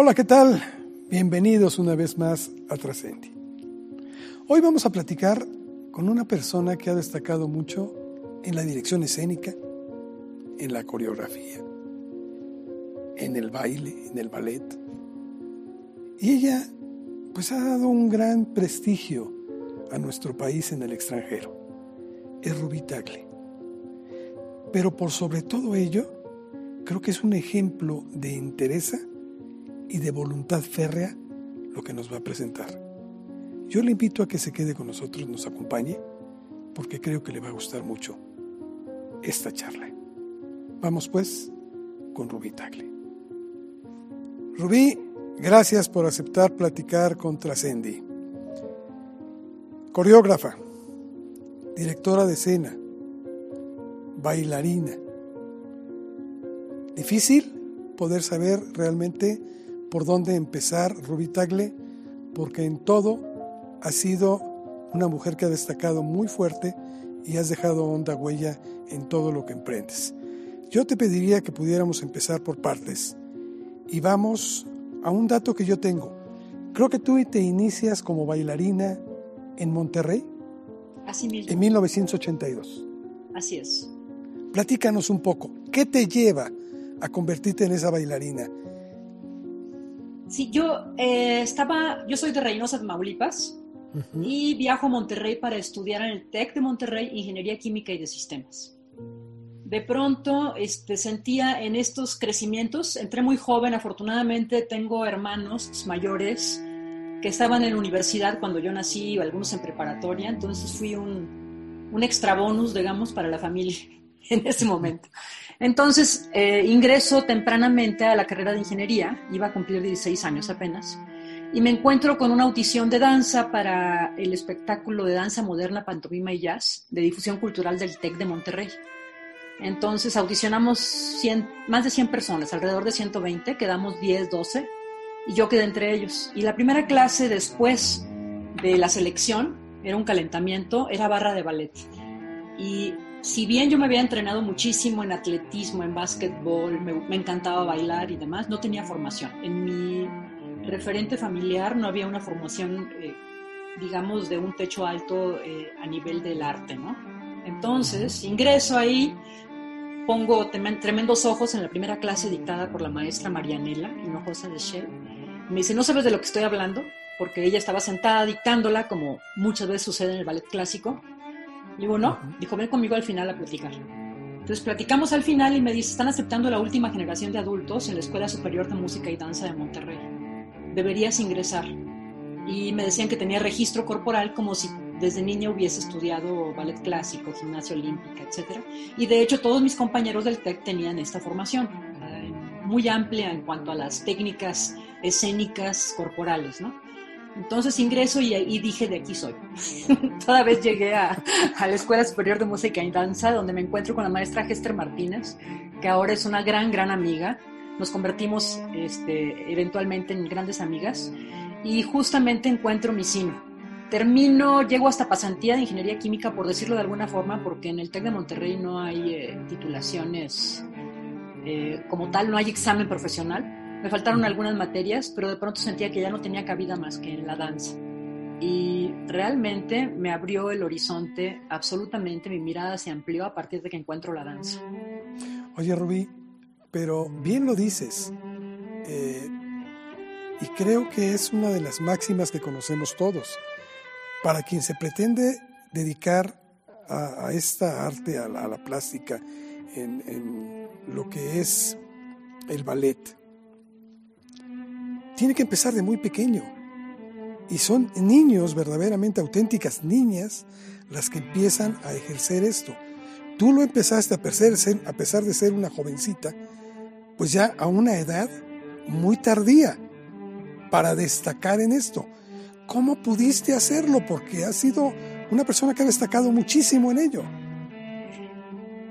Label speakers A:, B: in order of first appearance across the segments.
A: Hola, ¿qué tal? Bienvenidos una vez más a Trascendi. Hoy vamos a platicar con una persona que ha destacado mucho en la dirección escénica, en la coreografía, en el baile, en el ballet. Y ella pues ha dado un gran prestigio a nuestro país en el extranjero. Es Rubí Tagle. Pero por sobre todo ello, creo que es un ejemplo de interés y de voluntad férrea lo que nos va a presentar. Yo le invito a que se quede con nosotros, nos acompañe, porque creo que le va a gustar mucho esta charla. Vamos pues con Rubí Tagle. Rubí, gracias por aceptar platicar con Trascendi. Coreógrafa, directora de escena, bailarina. Difícil poder saber realmente por dónde empezar Rubí Tagle, porque en todo ha sido una mujer que ha destacado muy fuerte y has dejado honda huella en todo lo que emprendes. Yo te pediría que pudiéramos empezar por partes y vamos a un dato que yo tengo. Creo que tú te inicias como bailarina en Monterrey.
B: Así mismo.
A: En 1982.
B: Así es.
A: Platícanos un poco. ¿Qué te lleva a convertirte en esa bailarina?
B: Sí, yo eh, estaba, yo soy de Reynosa, Tamaulipas, y viajo a Monterrey para estudiar en el TEC de Monterrey Ingeniería Química y de Sistemas. De pronto este, sentía en estos crecimientos, entré muy joven, afortunadamente tengo hermanos mayores que estaban en la universidad cuando yo nací, o algunos en preparatoria, entonces fui un, un extra bonus, digamos, para la familia en ese momento. Entonces, eh, ingreso tempranamente a la carrera de ingeniería, iba a cumplir 16 años apenas, y me encuentro con una audición de danza para el espectáculo de danza moderna, pantomima y jazz de difusión cultural del TEC de Monterrey. Entonces audicionamos más de 100 personas, alrededor de 120, quedamos 10, 12, y yo quedé entre ellos. Y la primera clase después de la selección, era un calentamiento, era barra de ballet. Y si bien yo me había entrenado muchísimo en atletismo, en básquetbol, me, encantaba bailar y demás, no tenía formación. En mi referente familiar no había una formación, eh, digamos, de un techo alto eh, a nivel del arte, ¿no? Entonces, ingreso ahí, pongo tremendos ojos en la primera clase dictada por la maestra Marianela Hinojosa de Shell. Me dice, ¿no sabes de lo que estoy hablando? Porque ella estaba sentada dictándola, como muchas veces sucede en el ballet clásico, digo, no. Dijo, ven conmigo al final a platicar. Entonces platicamos al final y me dice, están aceptando la última generación de adultos en la Escuela Superior de Música y Danza de Monterrey. Deberías ingresar. Y me decían que tenía registro corporal como si desde niña hubiese estudiado ballet clásico, gimnasia olímpica, etc. Y de hecho todos mis compañeros del TEC tenían esta formación, eh, muy amplia en cuanto a las técnicas escénicas corporales, ¿no? Entonces ingreso y, dije, de aquí soy. Toda vez llegué a, la Escuela Superior de Música y Danza, donde me encuentro con la maestra Hester Martínez, que ahora es una gran, gran amiga. Nos convertimos este, eventualmente en grandes amigas y justamente encuentro mi sino. Termino, llego hasta pasantía de Ingeniería Química, por decirlo de alguna forma, porque en el TEC de Monterrey no hay eh, titulaciones eh, como tal, no hay examen profesional me faltaron algunas materias, pero de pronto sentía que ya no tenía cabida más que en la danza. Y realmente me abrió el horizonte, absolutamente mi mirada se amplió a partir de que encuentro la danza.
A: Oye, Rubí, pero bien lo dices. Eh, y creo que es una de las máximas que conocemos todos. Para quien se pretende dedicar a, esta arte, a la, plástica, en, en, lo que es el ballet, tiene que empezar de muy pequeño. Y son niños, verdaderamente auténticas niñas, las que empiezan a ejercer esto. Tú lo empezaste a, ser, a pesar de ser una jovencita, pues ya a una edad muy tardía para destacar en esto. ¿Cómo pudiste hacerlo? Porque has sido una persona que ha destacado muchísimo en ello.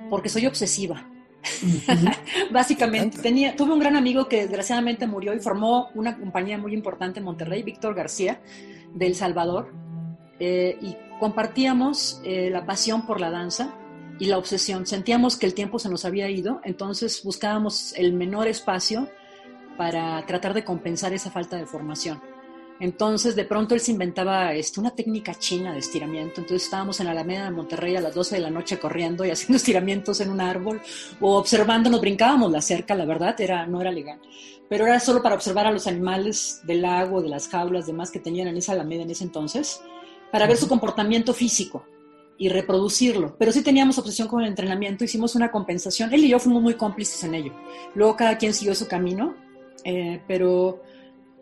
B: Porque soy obsesiva. Básicamente, tenía, tuve un gran amigo que desgraciadamente murió y formó una compañía muy importante en Monterrey, Víctor García, de El Salvador, eh, y compartíamos eh, la pasión por la danza y la obsesión. Sentíamos que el tiempo se nos había ido, entonces buscábamos el menor espacio para tratar de compensar esa falta de formación. Entonces, de pronto él se inventaba este, una técnica china de estiramiento. Entonces, estábamos en la Alameda de Monterrey a las 12 de la noche corriendo y haciendo estiramientos en un árbol o observando, nos brincábamos la cerca, la verdad, era, no era legal. Pero era solo para observar a los animales del lago, de las jaulas, demás que tenían en esa Alameda en ese entonces, para ver su comportamiento físico y reproducirlo. Pero sí teníamos obsesión con el entrenamiento, hicimos una compensación. Él y yo fuimos muy cómplices en ello. Luego cada quien siguió su camino, eh, pero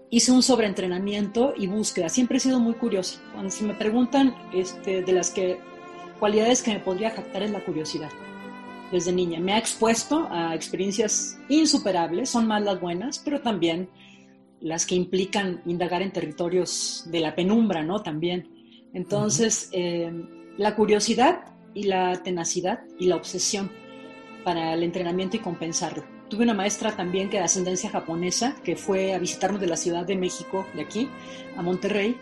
B: hice un sobreentrenamiento y búsqueda. Siempre he sido muy curiosa. Cuando si me preguntan este, de las que, cualidades que me podría jactar es la curiosidad. Desde niña me ha expuesto a experiencias insuperables, son más las buenas, pero también las que implican indagar en territorios de la penumbra, ¿no? También. Entonces, eh, la curiosidad y la tenacidad y la obsesión para el entrenamiento y compensarlo. Tuve una maestra también que de ascendencia japonesa que fue a visitarnos de la Ciudad de México, de aquí, a Monterrey,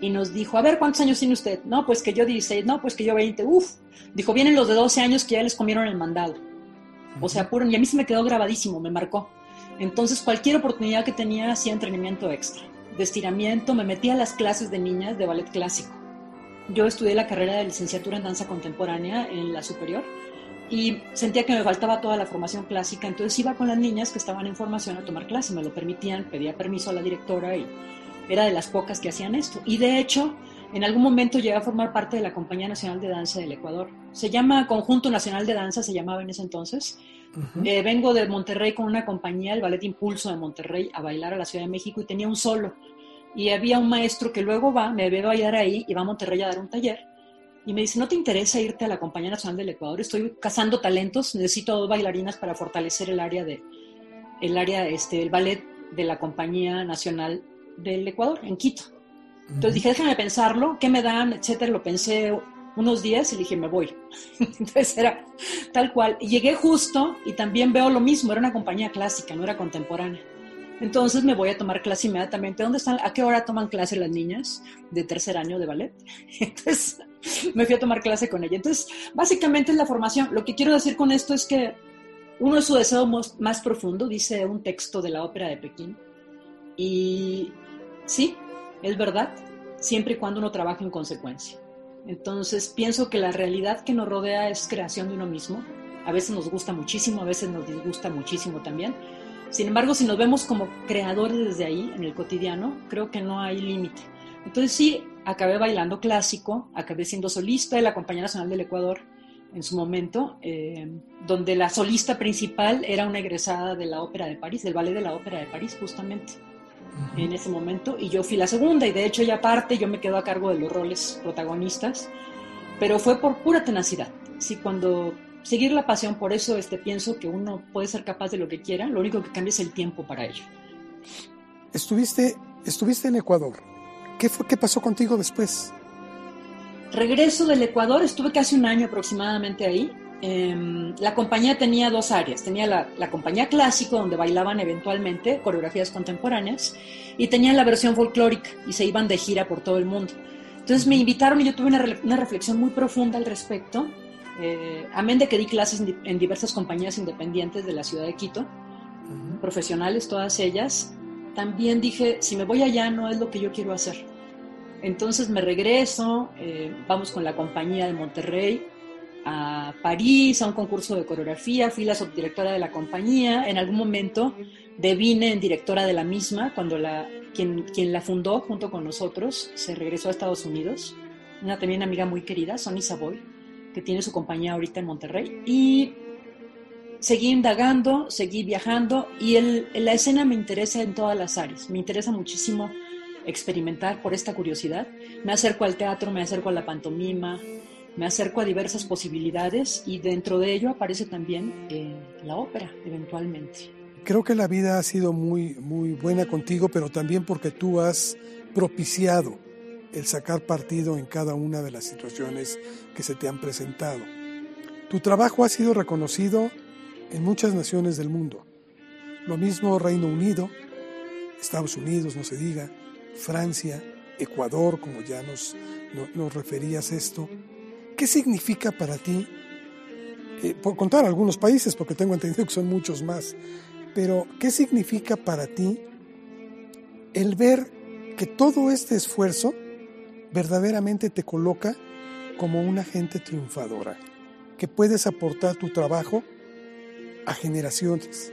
B: y nos dijo, a ver, ¿cuántos años tiene usted? No, pues que yo 16, no, pues que yo 20, uf. Dijo, vienen los de 12 años que ya les comieron el mandado. O sea, puro, y a mí se me quedó grabadísimo, me marcó. Entonces, cualquier oportunidad que tenía, hacía entrenamiento extra. De estiramiento, me metía a las clases de niñas de ballet clásico. Yo estudié la carrera de licenciatura en danza contemporánea en la superior y sentía que me faltaba toda la formación clásica, entonces iba con las niñas que estaban en formación a tomar clase, me lo permitían, pedía permiso a la directora y era de las pocas que hacían esto. Y de hecho, en algún momento llegué a formar parte de la Compañía Nacional de Danza del Ecuador. Se llama Conjunto Nacional de Danza, se llamaba en ese entonces. Eh, vengo de Monterrey con una compañía, el Ballet Impulso de Monterrey, a bailar a la Ciudad de México y tenía un solo. Y había un maestro que luego va, me ve bailar ahí y va a Monterrey a dar un taller y me dice, ¿no te interesa irte a la Compañía Nacional del Ecuador? Estoy cazando talentos, necesito dos bailarinas para fortalecer el área de el área este el ballet de la Compañía Nacional del Ecuador en Quito. Entonces dije, déjame pensarlo, ¿qué me dan? etcétera. Lo pensé unos días y dije, me voy. Entonces era tal cual. Y llegué justo y también veo lo mismo, era una compañía clásica, no era contemporánea. Entonces me voy a tomar clase inmediatamente. ¿Dónde están? ¿A qué hora toman clase las niñas de tercer año de ballet? Entonces me fui a tomar clase con ella. Entonces, básicamente es la formación. Lo que quiero decir con esto es que uno es su deseo más profundo, dice un texto de la ópera de Pekín. Y sí, es verdad, siempre y cuando uno trabaja en consecuencia. Entonces, pienso que la realidad que nos rodea es creación de uno mismo. A veces nos gusta muchísimo, a veces nos disgusta muchísimo también. Sin embargo, si nos vemos como creadores desde ahí, en el cotidiano, creo que no hay límite. Entonces sí, acabé bailando clásico, acabé siendo solista de la Compañía Nacional del Ecuador en su momento, eh, donde la solista principal era una egresada de la Ópera de París, del Ballet de la Ópera de París, justamente, en ese momento, y yo fui la segunda, y de hecho ella aparte, yo me quedo a cargo de los roles protagonistas, pero fue por pura tenacidad. Sí, cuando seguir la pasión, por eso este, pienso que uno puede ser capaz de lo que quiera, lo único que cambia es el tiempo para ello.
A: Estuviste, estuviste en Ecuador, ¿Qué, fue, ¿Qué pasó contigo después?
B: Regreso del Ecuador, estuve casi un año aproximadamente ahí. Em, la compañía tenía dos áreas. Tenía la, compañía clásico, donde bailaban eventualmente coreografías contemporáneas, y tenían la versión folclórica, y se iban de gira por todo el mundo. Entonces me invitaron y yo tuve una, reflexión muy profunda al respecto. Eh, amén de que di clases en, diversas compañías independientes de la ciudad de Quito, profesionales todas ellas, también dije, si me voy allá no es lo que yo quiero hacer. Entonces me regreso, eh, vamos con la compañía de Monterrey a París, a un concurso de coreografía, fui la subdirectora de la compañía, en algún momento devine en directora de la misma, cuando la, quien, quien la fundó junto con nosotros se regresó a Estados Unidos, una también amiga muy querida, Sonny Savoy, tiene su compañía ahorita en Monterrey, y seguí indagando, seguí viajando y el, la escena me interesa en todas las áreas. Me interesa muchísimo experimentar por esta curiosidad. Me acerco al teatro, me acerco a la pantomima, me acerco a diversas posibilidades y dentro de ello aparece también eh, la ópera eventualmente.
A: Creo que la vida ha sido muy, muy buena contigo, pero también porque tú has propiciado el sacar partido en cada una de las situaciones que se te han presentado. Tu trabajo ha sido reconocido en muchas naciones del mundo. Lo mismo Reino Unido, Estados Unidos, no se diga, Francia, Ecuador, como ya nos, nos referías esto. ¿Qué significa para ti, eh, por contar algunos países, porque tengo entendido que son muchos más, pero ¿qué significa para ti el ver que todo este esfuerzo verdaderamente te coloca como una gente triunfadora, que puedes aportar tu trabajo a generaciones?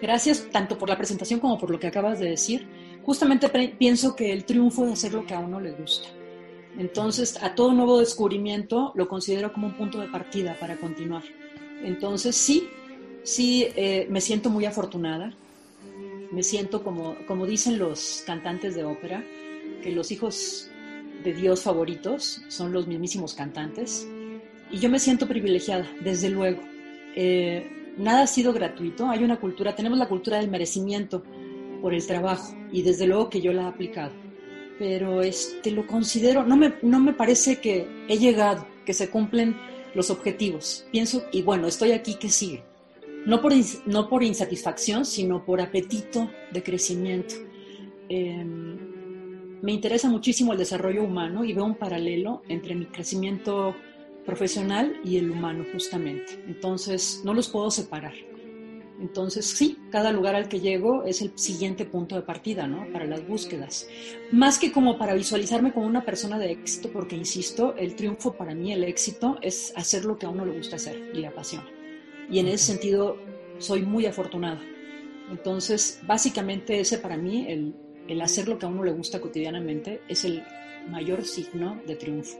B: Gracias tanto por la presentación como por lo que acabas de decir. Justamente pienso que el triunfo es hacer lo que a uno le gusta. Entonces, a todo nuevo descubrimiento lo considero como un punto de partida para continuar. Entonces, sí, sí, eh, me siento muy afortunada. Me siento como, como dicen los cantantes de ópera, que los hijos de Dios favoritos son los mismísimos cantantes. Y yo me siento privilegiada, desde luego. Eh, nada ha sido gratuito. Hay una cultura, tenemos la cultura del merecimiento por el trabajo y desde luego que yo la he aplicado pero este, lo considero, no me, no me parece que he llegado, que se cumplen los objetivos. Pienso, y bueno, estoy aquí, que sigue? No por, no por insatisfacción, sino por apetito de crecimiento. Em, me interesa muchísimo el desarrollo humano y veo un paralelo entre mi crecimiento profesional y el humano, justamente. Entonces, no los puedo separar. Entonces, sí, cada lugar al que llego es el siguiente punto de partida, ¿no? Para las búsquedas. Más que como para visualizarme como una persona de éxito, porque insisto, el triunfo para mí, el éxito, es hacer lo que a uno le gusta hacer y le apasiona. Y en ese sentido, soy muy afortunada. Entonces, básicamente ese para mí, el, el hacer lo que a uno le gusta cotidianamente, es el mayor signo de triunfo.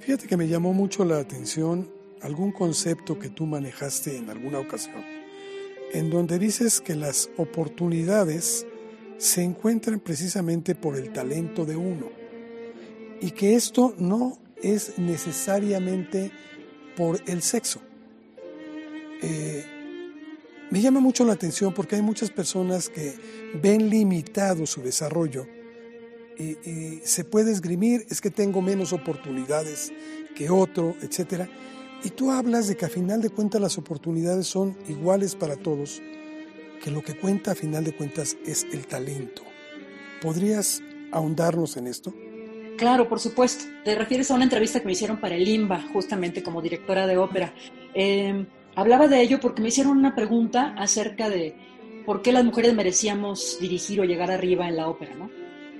A: Fíjate que me llamó mucho la atención algún concepto que tú manejaste en alguna ocasión en donde dices que las oportunidades se encuentran precisamente por el talento de uno y que esto no es necesariamente por el sexo. Eh, me llama mucho la atención porque hay muchas personas que ven limitado su desarrollo y, se puede esgrimir, es que tengo menos oportunidades que otro, etcétera y tú hablas de que a final de cuentas las oportunidades son iguales para todos, que lo que cuenta a final de cuentas es el talento. ¿Podrías ahondarnos en esto?
B: Claro, por supuesto. Te refieres a una entrevista que me hicieron para el IMBA, justamente como directora de ópera. Em, hablaba de ello porque me hicieron una pregunta acerca de por qué las mujeres merecíamos dirigir o llegar arriba en la ópera, ¿no?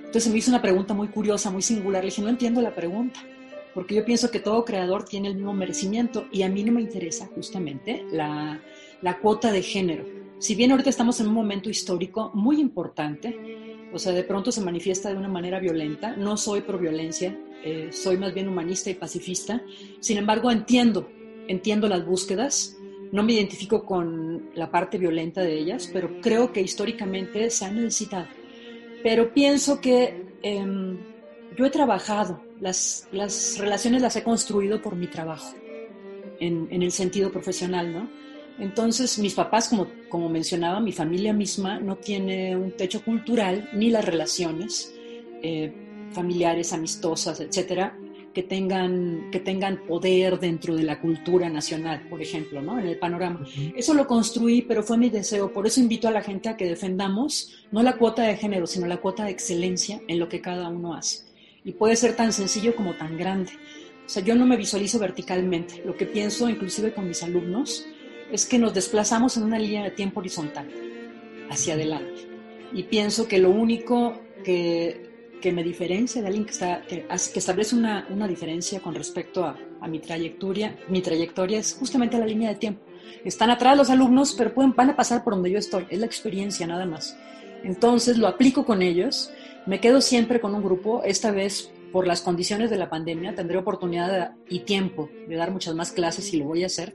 B: Entonces me hizo una pregunta muy curiosa, muy singular. Le dije, no entiendo la pregunta porque yo pienso que todo creador tiene el mismo merecimiento y a mí no me interesa justamente la, la cuota de género. Si bien ahorita estamos en un momento histórico muy importante, o sea, de pronto se manifiesta de una manera violenta, no soy pro violencia, eh, soy más bien humanista y pacifista, sin embargo entiendo, entiendo las búsquedas, no me identifico con la parte violenta de ellas, pero creo que históricamente se ha necesitado. Pero pienso que em, yo he trabajado las, las relaciones las he construido por mi trabajo, en, en, el sentido profesional, ¿no? Entonces, mis papás, como, como mencionaba, mi familia misma no tiene un techo cultural ni las relaciones eh, familiares, amistosas, etcétera, que tengan, que tengan poder dentro de la cultura nacional, por ejemplo, ¿no? en el panorama. Eso lo construí, pero fue mi deseo. Por eso invito a la gente a que defendamos no la cuota de género, sino la cuota de excelencia en lo que cada uno hace y puede ser tan sencillo como tan grande. O sea, yo no me visualizo verticalmente. Lo que pienso, inclusive con mis alumnos, es que nos desplazamos en una línea de tiempo horizontal, hacia adelante. Y pienso que lo único que, que me diferencia de alguien que, está, que, establece una, una, diferencia con respecto a, a, mi, trayectoria, mi trayectoria es justamente la línea de tiempo. Están atrás los alumnos, pero pueden, van a pasar por donde yo estoy. Es la experiencia nada más. Entonces lo aplico con ellos me quedo siempre con un grupo, esta vez por las condiciones de la pandemia tendré oportunidad y tiempo de dar muchas más clases y lo voy a hacer,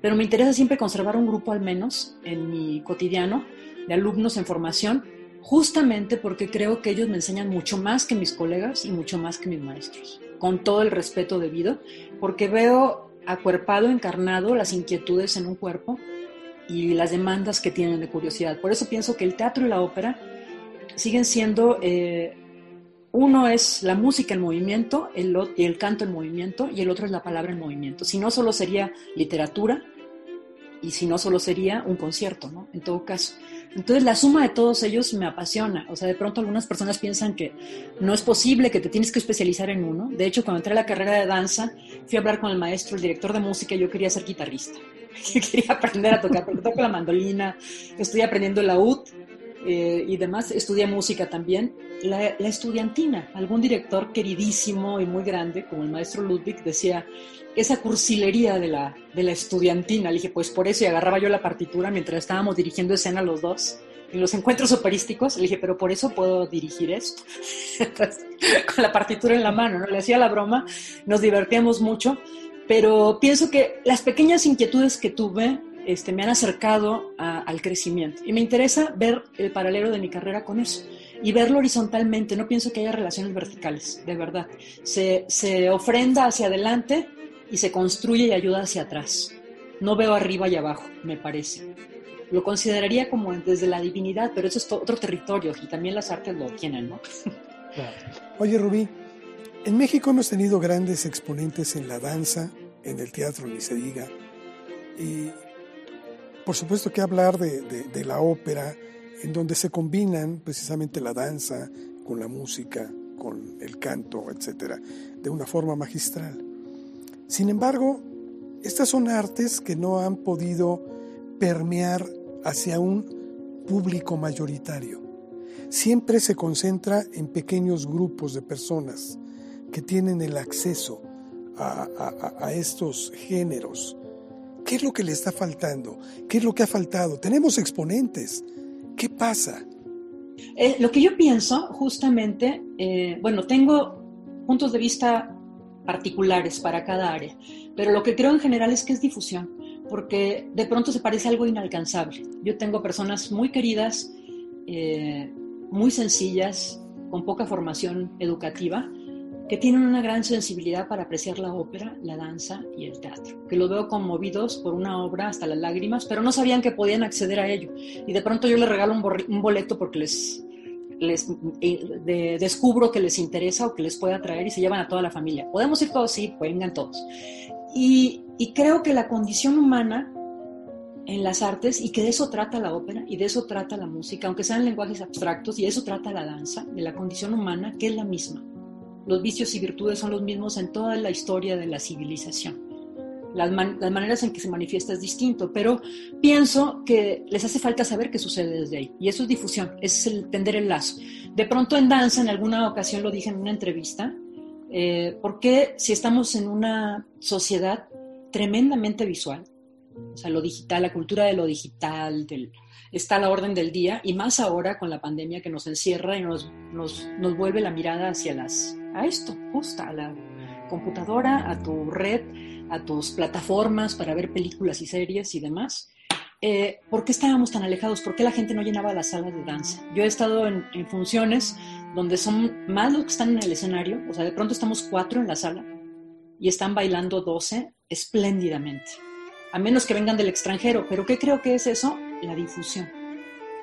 B: pero me interesa siempre conservar un grupo al menos en mi cotidiano de alumnos en formación, justamente porque creo que ellos me enseñan mucho más que mis colegas y mucho más que mis maestros, con todo el respeto debido, porque veo acuerpado, encarnado las inquietudes en un cuerpo y las demandas que tienen de curiosidad. Por eso pienso que el teatro y la ópera siguen siendo, eh, uno es la música en movimiento, el, y el canto en movimiento, y el otro es la palabra en movimiento. Si no, solo sería literatura, y si no, solo sería un concierto, ¿no? En todo caso. Entonces la suma de todos ellos me apasiona. O sea, de pronto algunas personas piensan que no es posible, que te tienes que especializar en uno. De hecho, cuando entré a la carrera de danza, fui a hablar con el maestro, el director de música, y yo quería ser guitarrista. quería aprender a tocar, porque toco la mandolina, estoy aprendiendo el laúd eh, y demás, estudié música también. La, la, estudiantina, algún director queridísimo y muy grande, como el maestro Ludwig, decía, esa cursilería de la, de la estudiantina. Le dije, pues por eso, y agarraba yo la partitura mientras estábamos dirigiendo escena los dos en los encuentros operísticos, le dije, pero por eso puedo dirigir esto. con la partitura en la mano, ¿no? Le hacía la broma, nos divertíamos mucho, pero pienso que las pequeñas inquietudes que tuve este, me han acercado al crecimiento. Y me interesa ver el paralelo de mi carrera con eso y verlo horizontalmente. No pienso que haya relaciones verticales, de verdad. Se, se ofrenda hacia adelante y se construye y ayuda hacia atrás. No veo arriba y abajo, me parece. Lo consideraría como desde la divinidad, pero eso es otro territorio y también las artes lo tienen, ¿no?
A: Oye, Rubí, en México hemos tenido grandes exponentes en la danza, en el teatro, ni se diga. Y por supuesto que hablar de, la ópera, en donde se combinan precisamente la danza con la música, con el canto, etcétera, de una forma magistral. Sin embargo, estas son artes que no han podido permear hacia un público mayoritario. Siempre se concentra en pequeños grupos de personas que tienen el acceso a, estos géneros. ¿Qué es lo que le está faltando? ¿Qué es lo que ha faltado? Tenemos exponentes. ¿Qué pasa?
B: Eh, lo que yo pienso, justamente, eh, bueno, tengo puntos de vista particulares para cada área, pero lo que creo en general es que es difusión, porque de pronto se parece algo inalcanzable. Yo tengo personas muy queridas, eh, muy sencillas, con poca formación educativa, que tienen una gran sensibilidad para apreciar la ópera, la danza y el teatro, que los veo conmovidos por una obra hasta las lágrimas, pero no sabían que podían acceder a ello. Y de pronto yo les regalo un, boleto porque les les eh, descubro que les interesa o que les puede atraer y se llevan a toda la familia. ¿Podemos ir todos? Sí, vengan todos. Y, y creo que la condición humana en las artes, y que de eso trata la ópera, y de eso trata la música, aunque sean lenguajes abstractos, y de eso trata la danza, de la condición humana, que es la misma. Los vicios y virtudes son los mismos en toda la historia de la civilización las, maneras en que se manifiesta es distinto, pero pienso que les hace falta saber qué sucede desde ahí. Y eso es difusión, es el tender el lazo. De pronto en danza, en alguna ocasión lo dije en una entrevista, eh, ¿por qué si estamos en una sociedad tremendamente visual, o sea, lo digital, la cultura de lo digital, está a la orden del día, y más ahora con la pandemia que nos encierra y nos, nos, nos vuelve la mirada hacia las, a esto, justo a la computadora, a tu red, a tus plataformas para ver películas y series y demás. Eh, ¿Por qué estábamos tan alejados? ¿Por qué la gente no llenaba las salas de danza? Yo he estado en, funciones donde son más los que están en el escenario, o sea, de pronto estamos cuatro en la sala y están bailando doce espléndidamente, a menos que vengan del extranjero. ¿Pero qué creo que es eso? La difusión,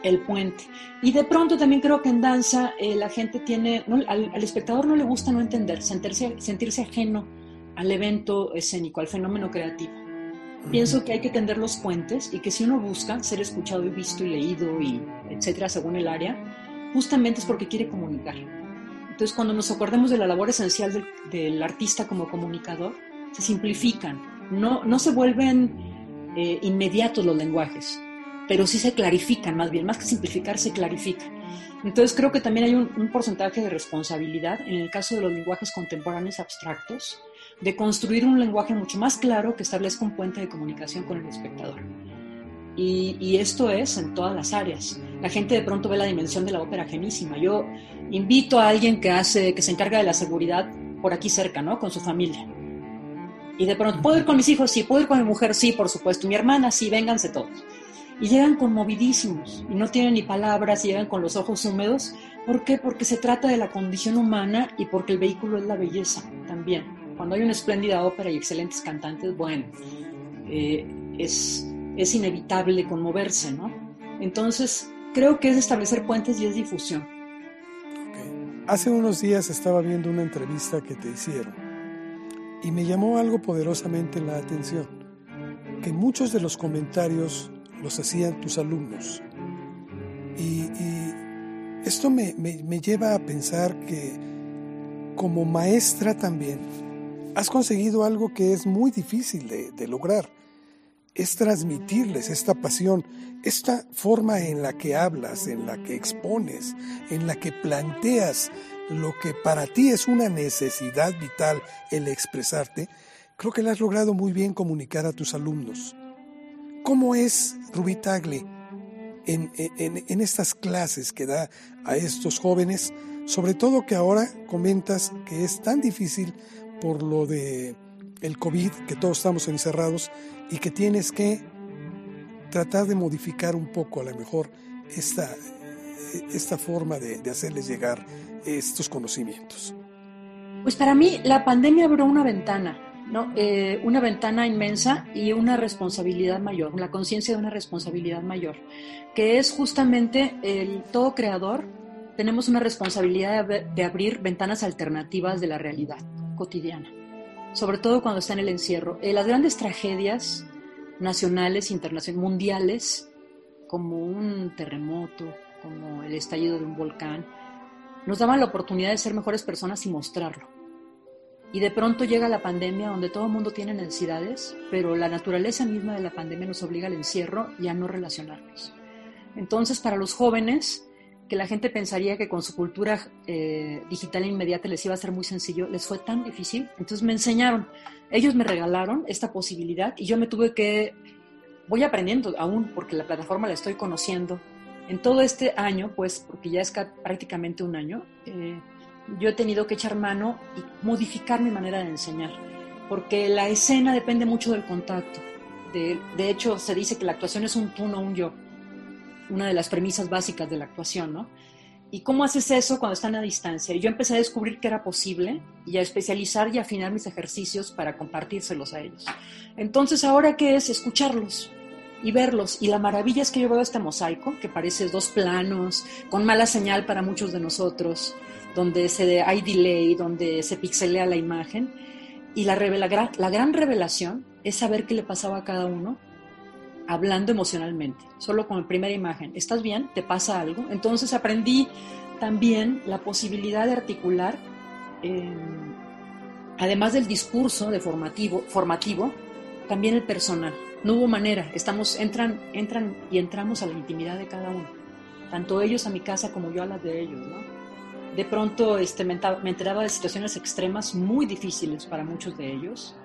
B: el puente. Y de pronto también creo que en danza eh, la gente tiene, al, al, espectador no le gusta no entender, sentirse, sentirse ajeno al evento escénico, al fenómeno creativo. Pienso que hay que tender los puentes y que si uno busca ser escuchado y visto y leído y etcétera según el área, justamente es porque quiere comunicar. Entonces, cuando nos acordemos de la labor esencial del, artista como comunicador, se simplifican, no, no se vuelven eh, inmediatos los lenguajes, pero sí se clarifican más bien, más que simplificar, se clarifican. Entonces creo que también hay un, un porcentaje de responsabilidad en el caso de los lenguajes contemporáneos abstractos, de construir un lenguaje mucho más claro que establezca un puente de comunicación con el espectador. Y, esto es en todas las áreas. La gente de pronto ve la dimensión de la ópera genísima. Yo invito a alguien que hace, que se encarga de la seguridad por aquí cerca, ¿no? Con su familia. Y de pronto, ¿puedo ir con mis hijos? Sí. ¿Puedo ir con mi mujer? Sí, por supuesto. Mi hermana, sí, vénganse todos. Y llegan conmovidísimos y no tienen ni palabras y llegan con los ojos húmedos. ¿Por qué? Porque se trata de la condición humana y porque el vehículo es la belleza también cuando hay una espléndida ópera y excelentes cantantes, bueno, eh, es, es inevitable conmoverse, ¿no? Entonces, creo que es establecer puentes y es difusión.
A: Hace unos días estaba viendo una entrevista que te hicieron y me llamó algo poderosamente la atención, que muchos de los comentarios los hacían tus alumnos. Y, esto me, lleva a pensar que como maestra también has conseguido algo que es muy difícil de lograr. Es transmitirles esta pasión, esta forma en la que hablas, en la que expones, en la que planteas lo que para ti es una necesidad vital, el expresarte, creo que lo has logrado muy bien comunicar a tus alumnos. ¿Cómo es Rubí en, en, estas clases que da a estos jóvenes? Sobre todo que ahora comentas que es tan difícil por lo de el COVID, que todos estamos encerrados y que tienes que tratar de modificar un poco a lo mejor esta, esta forma de, hacerles llegar estos conocimientos?
B: Pues para mí la pandemia abrió una ventana, ¿no? Eh, una ventana inmensa y una responsabilidad mayor, la conciencia de una responsabilidad mayor, que es justamente el todo creador, tenemos una responsabilidad de abrir ventanas alternativas de la realidad cotidiana sobre todo cuando está en el encierro. Eh, las grandes tragedias nacionales, internacionales, mundiales, como un terremoto, como el estallido de un volcán, nos daban la oportunidad de ser mejores personas y mostrarlo. Y de pronto llega la pandemia donde todo el mundo tiene necesidades, pero la naturaleza misma de la pandemia nos obliga al encierro y a no relacionarnos. Entonces, para los jóvenes, que la gente pensaría que con su cultura eh, digital inmediata les iba a ser muy sencillo, les fue tan difícil. Entonces me enseñaron, ellos me regalaron esta posibilidad y yo me tuve que, voy aprendiendo aún porque la plataforma la estoy conociendo. En todo este año, pues, porque ya es prácticamente un año, eh, yo he tenido que echar mano y modificar mi manera de enseñar, porque la escena depende mucho del contacto. De, hecho, se dice que la actuación es un tú, no un yo una de las premisas básicas de la actuación, ¿no? ¿Y cómo haces eso cuando están a distancia? Yo empecé a descubrir que era posible y a especializar y afinar mis ejercicios para compartírselos a ellos. Entonces, ¿ahora qué es? Escucharlos y verlos. Y la maravilla es que yo veo este mosaico, que parece dos planos, con mala señal para muchos de nosotros, donde se, hay delay, donde se pixelea la imagen. Y la, la gran revelación es saber qué le pasaba a cada uno hablando emocionalmente, solo con la primera imagen. ¿Estás bien? ¿Te pasa algo? Entonces aprendí también la posibilidad de articular, em, además del discurso de formativo, formativo, también el personal. No hubo manera, estamos, entran, entran y entramos a la intimidad de cada uno, tanto ellos a mi casa como yo a las de ellos, De pronto este, me enteraba de situaciones extremas muy difíciles para muchos de ellos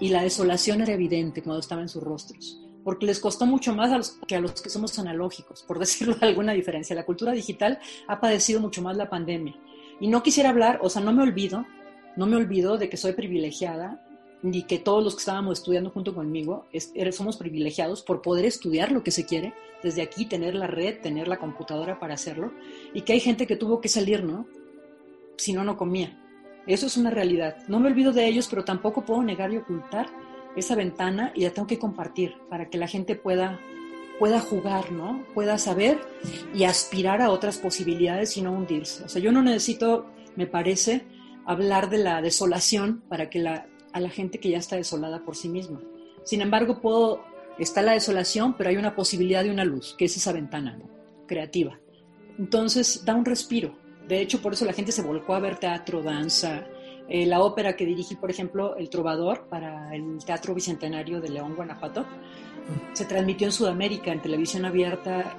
B: y la desolación era evidente cuando estaba en sus rostros porque les costó mucho más que a los que somos analógicos, por decirlo de alguna diferencia. La cultura digital ha padecido mucho más la pandemia. Y no quisiera hablar, o sea, no me olvido, no me olvido de que soy privilegiada ni que todos los que estábamos estudiando junto conmigo somos privilegiados por poder estudiar lo que se quiere, desde aquí tener la red, tener la computadora para hacerlo, y que hay gente que tuvo que salir, ¿no? Si no, no comía. Eso es una realidad. No me olvido de ellos, pero tampoco puedo negar y ocultar esa ventana y la tengo que compartir para que la gente pueda, pueda jugar, ¿no? Pueda saber y aspirar a otras posibilidades y no hundirse. O sea, yo no necesito, me parece, hablar de la desolación para que la, a la gente que ya está desolada por sí misma. Sin embargo, puedo, está la desolación, pero hay una posibilidad de una luz, que es esa ventana creativa. Entonces, da un respiro. De hecho, por eso la gente se volcó a ver teatro, danza, eh, la ópera que dirigí, por ejemplo, El Trovador, para el Teatro Bicentenario de León, Guanajuato, se transmitió en Sudamérica, en televisión abierta.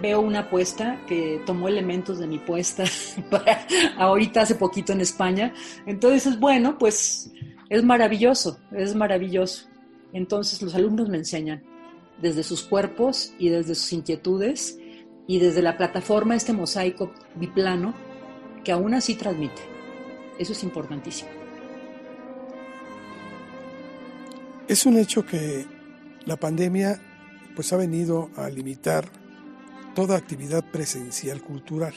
B: Veo una apuesta que tomó elementos de mi puesta para ahorita hace poquito en España. Entonces, bueno, pues es maravilloso, es maravilloso. Entonces los alumnos me enseñan desde sus cuerpos y desde sus inquietudes y desde la plataforma, este mosaico biplano que aún así transmite. Eso es importantísimo.
A: Es un hecho que la pandemia pues ha venido a limitar toda actividad presencial cultural.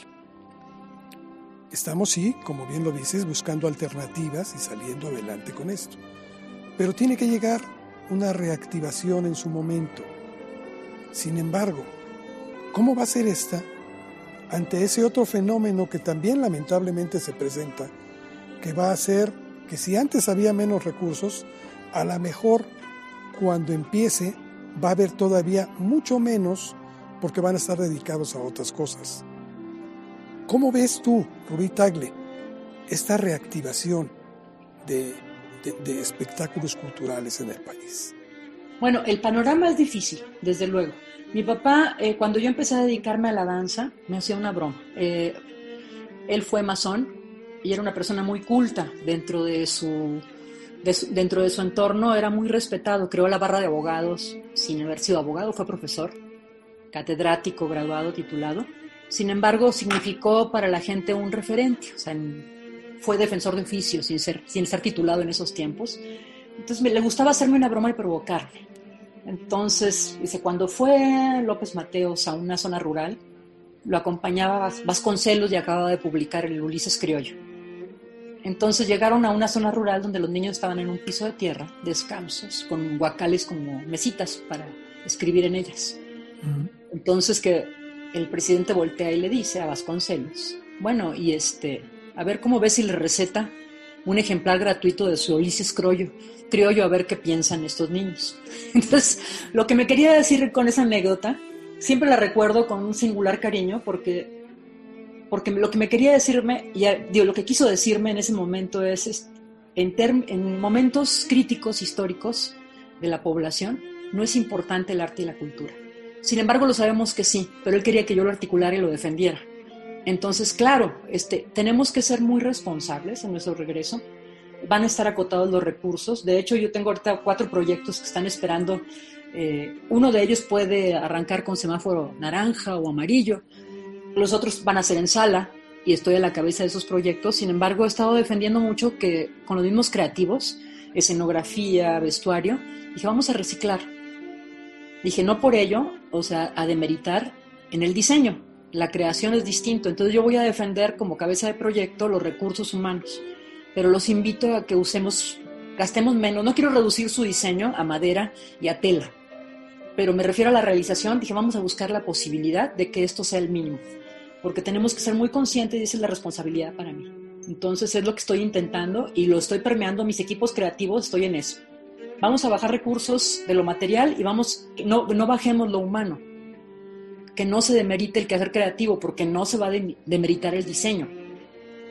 A: Estamos, sí, como bien lo dices, buscando alternativas y saliendo adelante con esto. Pero tiene que llegar una reactivación en su momento. Sin embargo, ¿cómo va a ser esta ante ese otro fenómeno que también lamentablemente se presenta que va a hacer que si antes había menos recursos, a lo mejor cuando empiece va a haber todavía mucho menos porque van a estar dedicados a otras cosas. ¿Cómo ves tú, Rubí Tagle, esta reactivación de, espectáculos culturales en el país?
B: Bueno, el panorama es difícil, desde luego. Mi papá, eh, cuando yo empecé a dedicarme a la danza, me hacía una broma. Eh, él fue masón y era una persona muy culta dentro de su, dentro de su entorno, era muy respetado, creó la barra de abogados, sin haber sido abogado, fue profesor, catedrático, graduado, titulado. Sin embargo, significó para la gente un referente, o sea, fue defensor de oficio sin ser, sin ser titulado en esos tiempos. Entonces me, le gustaba hacerme una broma y provocarme. Entonces, dice, cuando fue López Mateos a una zona rural, lo acompañaba Vasconcelos y acababa de publicar el Ulises Criollo. Entonces llegaron a una zona rural donde los niños estaban en un piso de tierra, descalzos, con guacales como mesitas para escribir en ellas. Entonces que el presidente voltea y le dice a Vasconcelos, bueno, y este, a ver cómo ves si le receta un ejemplar gratuito de su Ulises Criollo, criollo a ver qué piensan estos niños. Entonces, lo que me quería decir con esa anécdota, siempre la recuerdo con un singular cariño porque, porque lo que me quería decirme, y digo, lo que quiso decirme en ese momento es, en, en momentos críticos históricos de la población, no es importante el arte y la cultura. Sin embargo, lo sabemos que sí, pero él quería que yo lo articulara y lo defendiera. Entonces, claro, este, tenemos que ser muy responsables en nuestro regreso. Van a estar acotados los recursos. De hecho, yo tengo ahorita cuatro proyectos que están esperando. Eh, uno de ellos puede arrancar con semáforo naranja o amarillo. Los otros van a ser en sala y estoy a la cabeza de esos proyectos. Sin embargo, he estado defendiendo mucho que con los mismos creativos, escenografía, vestuario, dije, vamos a reciclar. Dije, no por ello, o sea, a demeritar en el diseño la creación es distinto. Entonces yo voy a defender como cabeza de proyecto los recursos humanos, pero los invito a que usemos, gastemos menos. No quiero reducir su diseño a madera y a tela, pero me refiero a la realización. Dije, vamos a buscar la posibilidad de que esto sea el mínimo, porque tenemos que ser muy conscientes y esa es la responsabilidad para mí. Entonces es lo que estoy intentando y lo estoy permeando mis equipos creativos, estoy en eso. Vamos a bajar recursos de lo material y vamos, no, no bajemos lo humano que no se demerite el quehacer creativo, porque no se va a demeritar el diseño,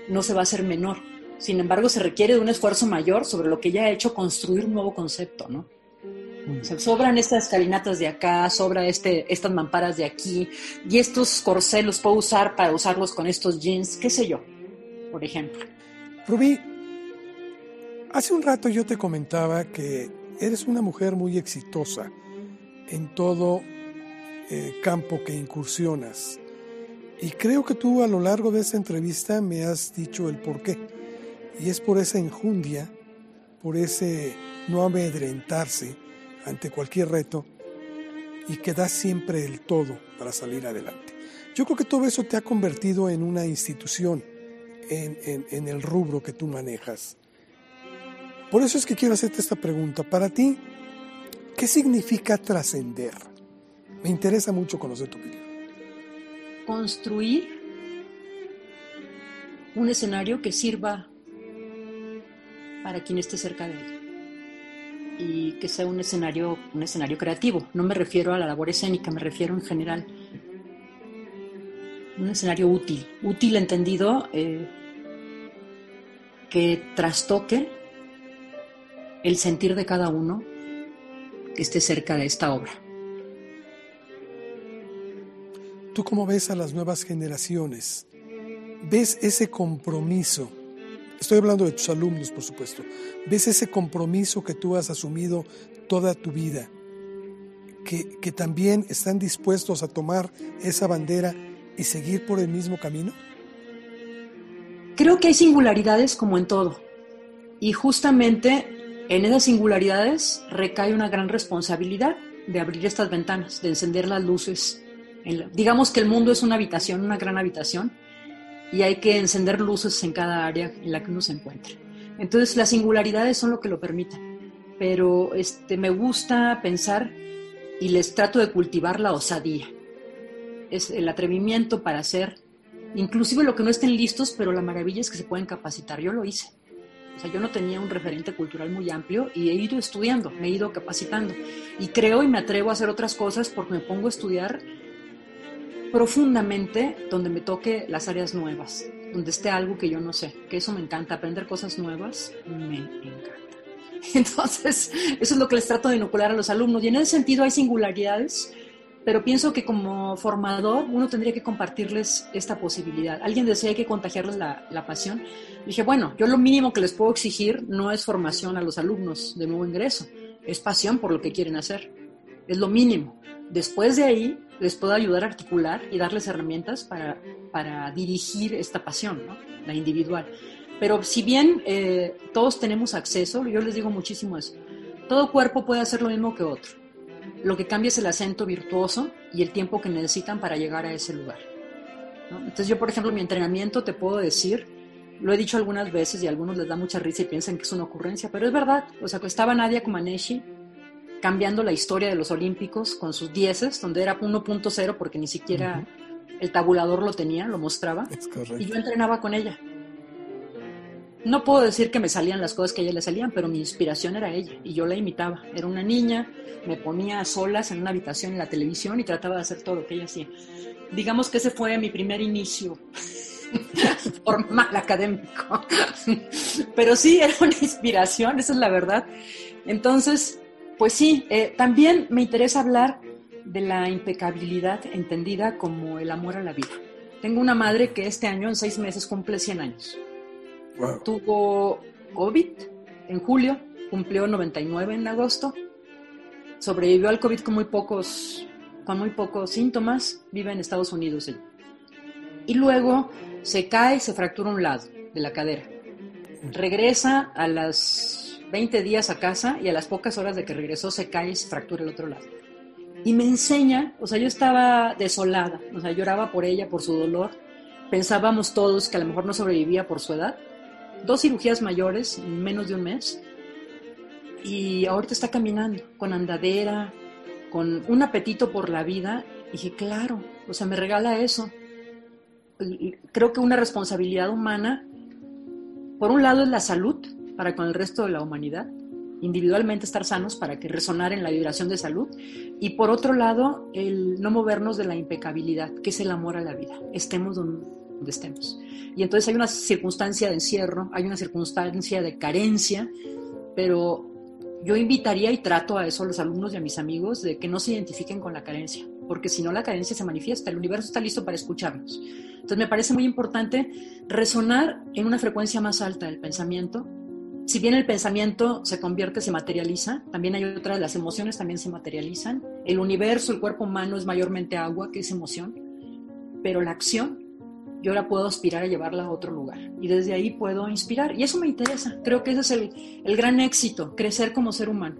B: no se va a hacer menor. Sin embargo, se requiere de un esfuerzo mayor sobre lo que ya ha hecho construir un nuevo concepto, ¿no? sobran estas escalinatas de acá, sobra este, estas mamparas de aquí, y estos corsés los puedo usar para usarlos con estos jeans, qué sé yo, por ejemplo.
A: Rubí, hace un rato yo te comentaba que eres una mujer muy exitosa en todo eh, campo que incursionas. Y creo que tú a lo largo de esta entrevista me has dicho el por qué. Y es por esa enjundia, por ese no amedrentarse ante cualquier reto y que das siempre el todo para salir adelante. Yo creo que todo eso te ha convertido en una institución en, en el rubro que tú manejas. Por eso es que quiero hacerte esta pregunta. Para ti, ¿qué significa trascender? Me interesa mucho conocer tu opinión.
B: Construir un escenario que sirva para quien esté cerca de él y que sea un escenario, un escenario creativo. No me refiero a la labor escénica, me refiero en general un escenario útil, útil entendido eh, que trastoque el sentir de cada uno que esté cerca de esta obra.
A: ¿Tú cómo ves a las nuevas generaciones? ¿Ves ese compromiso? Estoy hablando de tus alumnos, por supuesto. ¿Ves ese compromiso que tú has asumido toda tu vida? Que, que también están dispuestos a tomar esa bandera y seguir por el mismo camino?
B: Creo que hay singularidades como en todo. Y justamente en esas singularidades recae una gran responsabilidad de abrir estas ventanas, de encender las luces digamos que el mundo es una habitación, una gran habitación, y hay que encender luces en cada área en la que uno se encuentre. Entonces las singularidades son lo que lo permiten, pero este, me gusta pensar y les trato de cultivar la osadía, es el atrevimiento para hacer, inclusive lo que no estén listos, pero la maravilla es que se pueden capacitar. Yo lo hice. O sea, yo no tenía un referente cultural muy amplio y he ido estudiando, me he ido capacitando. Y creo y me atrevo a hacer otras cosas porque me pongo a estudiar profundamente donde me toque las áreas nuevas, donde esté algo que yo no sé, que eso me encanta, aprender cosas nuevas me encanta. Entonces, eso es lo que les trato de inocular a los alumnos. Y en ese sentido hay singularidades, pero pienso que como formador uno tendría que compartirles esta posibilidad. Alguien decía hay que contagiarles la, pasión. dije, bueno, yo lo mínimo que les puedo exigir no es formación a los alumnos de nuevo ingreso, es pasión por lo que quieren hacer. Es lo mínimo. Después de ahí les puedo ayudar a articular y darles herramientas para, para dirigir esta pasión, la individual. Pero si bien eh, todos tenemos acceso, yo les digo muchísimo eso, todo cuerpo puede hacer lo mismo que otro. Lo que cambia es el acento virtuoso y el tiempo que necesitan para llegar a ese lugar. Entonces yo, por ejemplo, mi entrenamiento te puedo decir, lo he dicho algunas veces y a algunos les da mucha risa y piensan que es una ocurrencia, pero es verdad. O sea, estaba Nadia Comaneci cambiando la historia de los Olímpicos con sus dieces, donde era 1.0 porque ni siquiera el tabulador lo tenía, lo mostraba. Y yo entrenaba con ella. No puedo decir que me salían las cosas que a ella le salían, pero mi inspiración era ella y yo la imitaba. Era una niña, me ponía a solas en una habitación en la televisión y trataba de hacer todo lo que ella hacía. Digamos que ese fue mi primer inicio formal académico. pero sí, era una inspiración, esa es la verdad. Entonces, pues sí, eh, también me interesa hablar de la impecabilidad entendida como el amor a la vida. Tengo una madre que este año, en seis meses, cumple 100 años. Tuvo COVID en julio, cumplió 99 en agosto, sobrevivió al COVID con muy pocos, con muy pocos síntomas, vive en Estados Unidos. Y luego se cae se fractura un lado de la cadera. Regresa a las 20 días a casa y a las pocas horas de que regresó se cae y se fractura el otro lado. Y me enseña, o sea, yo estaba desolada, o sea, lloraba por ella, por su dolor. Pensábamos todos que a lo mejor no sobrevivía por su edad dos cirugías mayores en menos de un mes y ahorita está caminando con andadera, con un apetito por la vida. Y dije, claro, o sea, me regala eso. creo que una responsabilidad humana, por un lado es la salud para con el resto de la humanidad, individualmente estar sanos para que resonar en la vibración de salud, y por otro lado el no movernos de la impecabilidad, que es el amor a la vida, estemos donde estemos. Y entonces hay una circunstancia de encierro, hay una circunstancia de carencia, pero yo invitaría y trato a eso a los alumnos y a mis amigos de que no se identifiquen con la carencia, porque si no la carencia se manifiesta, el universo está listo para escucharnos. Entonces me parece muy importante resonar en una frecuencia más alta del pensamiento. Si bien el pensamiento se convierte, se materializa, también hay otras, las emociones también se materializan. El universo, el cuerpo humano es mayormente agua, que es emoción, pero la acción yo ahora puedo aspirar a llevarla a otro lugar. Y desde ahí puedo inspirar. Y eso me interesa. Creo que ese es el, el gran éxito, crecer como ser humano.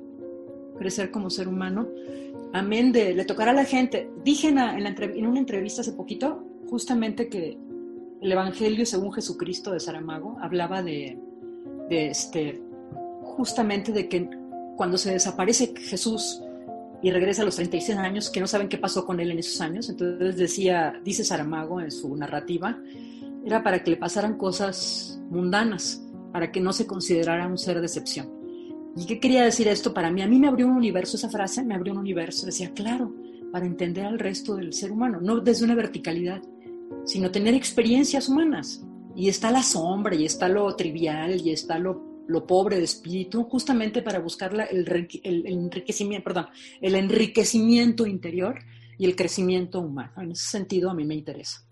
B: Crecer como ser humano. Amén de le tocará a la gente. Dije en, en, una entrevista hace poquito justamente que el Evangelio según Jesucristo de Saramago hablaba de, de este, justamente de que cuando se desaparece Jesús y regresa a los 36 años, que no saben qué pasó con él en esos años. Entonces decía, dice Saramago en su narrativa, era para que le pasaran cosas mundanas, para que no se considerara un ser de excepción. ¿Y qué quería decir esto para mí? A mí me abrió un universo, esa frase me abrió un universo. Decía, claro, para entender al resto del ser humano, no desde una verticalidad, sino tener experiencias humanas. Y está la sombra, y está lo trivial, y está lo lo pobre de espíritu, justamente para buscar el, enriquecimiento, perdón, el enriquecimiento interior y el crecimiento humano. En ese sentido a mí me interesa.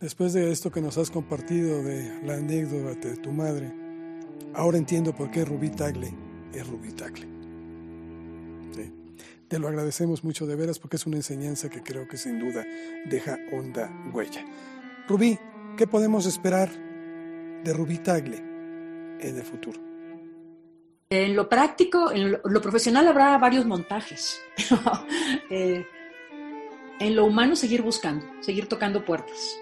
A: Después de esto que nos has compartido de la anécdota de tu madre, ahora entiendo por qué Rubí Tagle es Rubí Tagle. Te lo agradecemos mucho de veras porque es una enseñanza que creo que sin duda deja honda huella. Rubí, ¿qué podemos esperar de Rubí Tagle? En el futuro?
B: En lo práctico, en lo, profesional habrá varios montajes. Eh, en lo humano seguir buscando, seguir tocando puertas.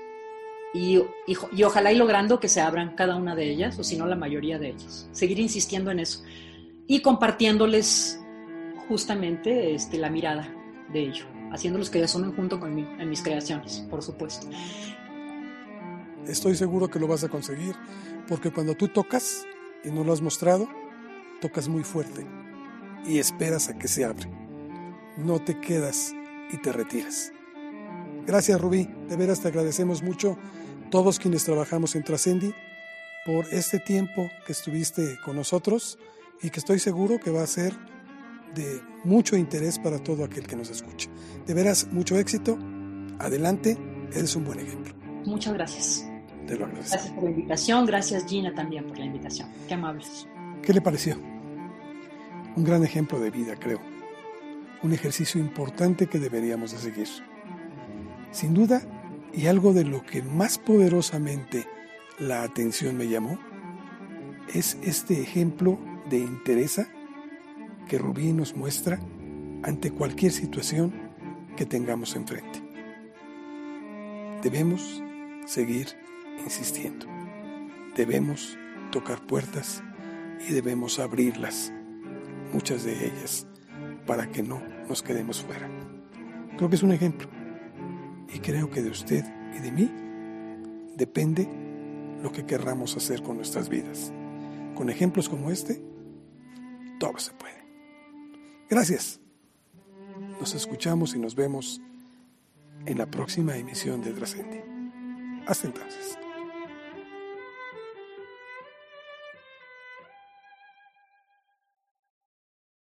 B: Y, y, ojalá y logrando que se abran cada una de ellas, o si no la mayoría de ellas. Seguir insistiendo en eso. Y compartiéndoles justamente este, la mirada de ello, haciéndolos que resumen junto con en mis creaciones, por supuesto.
A: Estoy seguro que lo vas a conseguir porque cuando tú tocas y no lo has mostrado, tocas muy fuerte y esperas a que se abre. No te quedas y te retiras. Gracias Rubí, de veras te agradecemos mucho todos quienes trabajamos en Trascendi por este tiempo que estuviste con nosotros y que estoy seguro que va a ser de mucho interés para todo aquel que nos escuche. De veras, mucho éxito. Adelante, eres un buen ejemplo.
B: Muchas gracias.
A: Te lo agradezco.
B: Gracias por la invitación, gracias Gina también por la invitación. Qué amables.
A: ¿Qué le pareció? Un gran ejemplo de vida, creo. Un ejercicio importante que deberíamos de seguir. Sin duda, y algo de lo que más poderosamente la atención me llamó, es este ejemplo de interés que Rubí nos muestra ante cualquier situación que tengamos enfrente. Debemos seguir insistiendo. Debemos tocar puertas y debemos abrirlas, muchas de ellas, para que no nos quedemos fuera. Creo que es un ejemplo. Y creo que de usted y de mí depende lo que querramos hacer con nuestras vidas. Con ejemplos como este, todo se puede. Gracias. Nos escuchamos y nos vemos en la próxima emisión de Trascendi. Hasta entonces.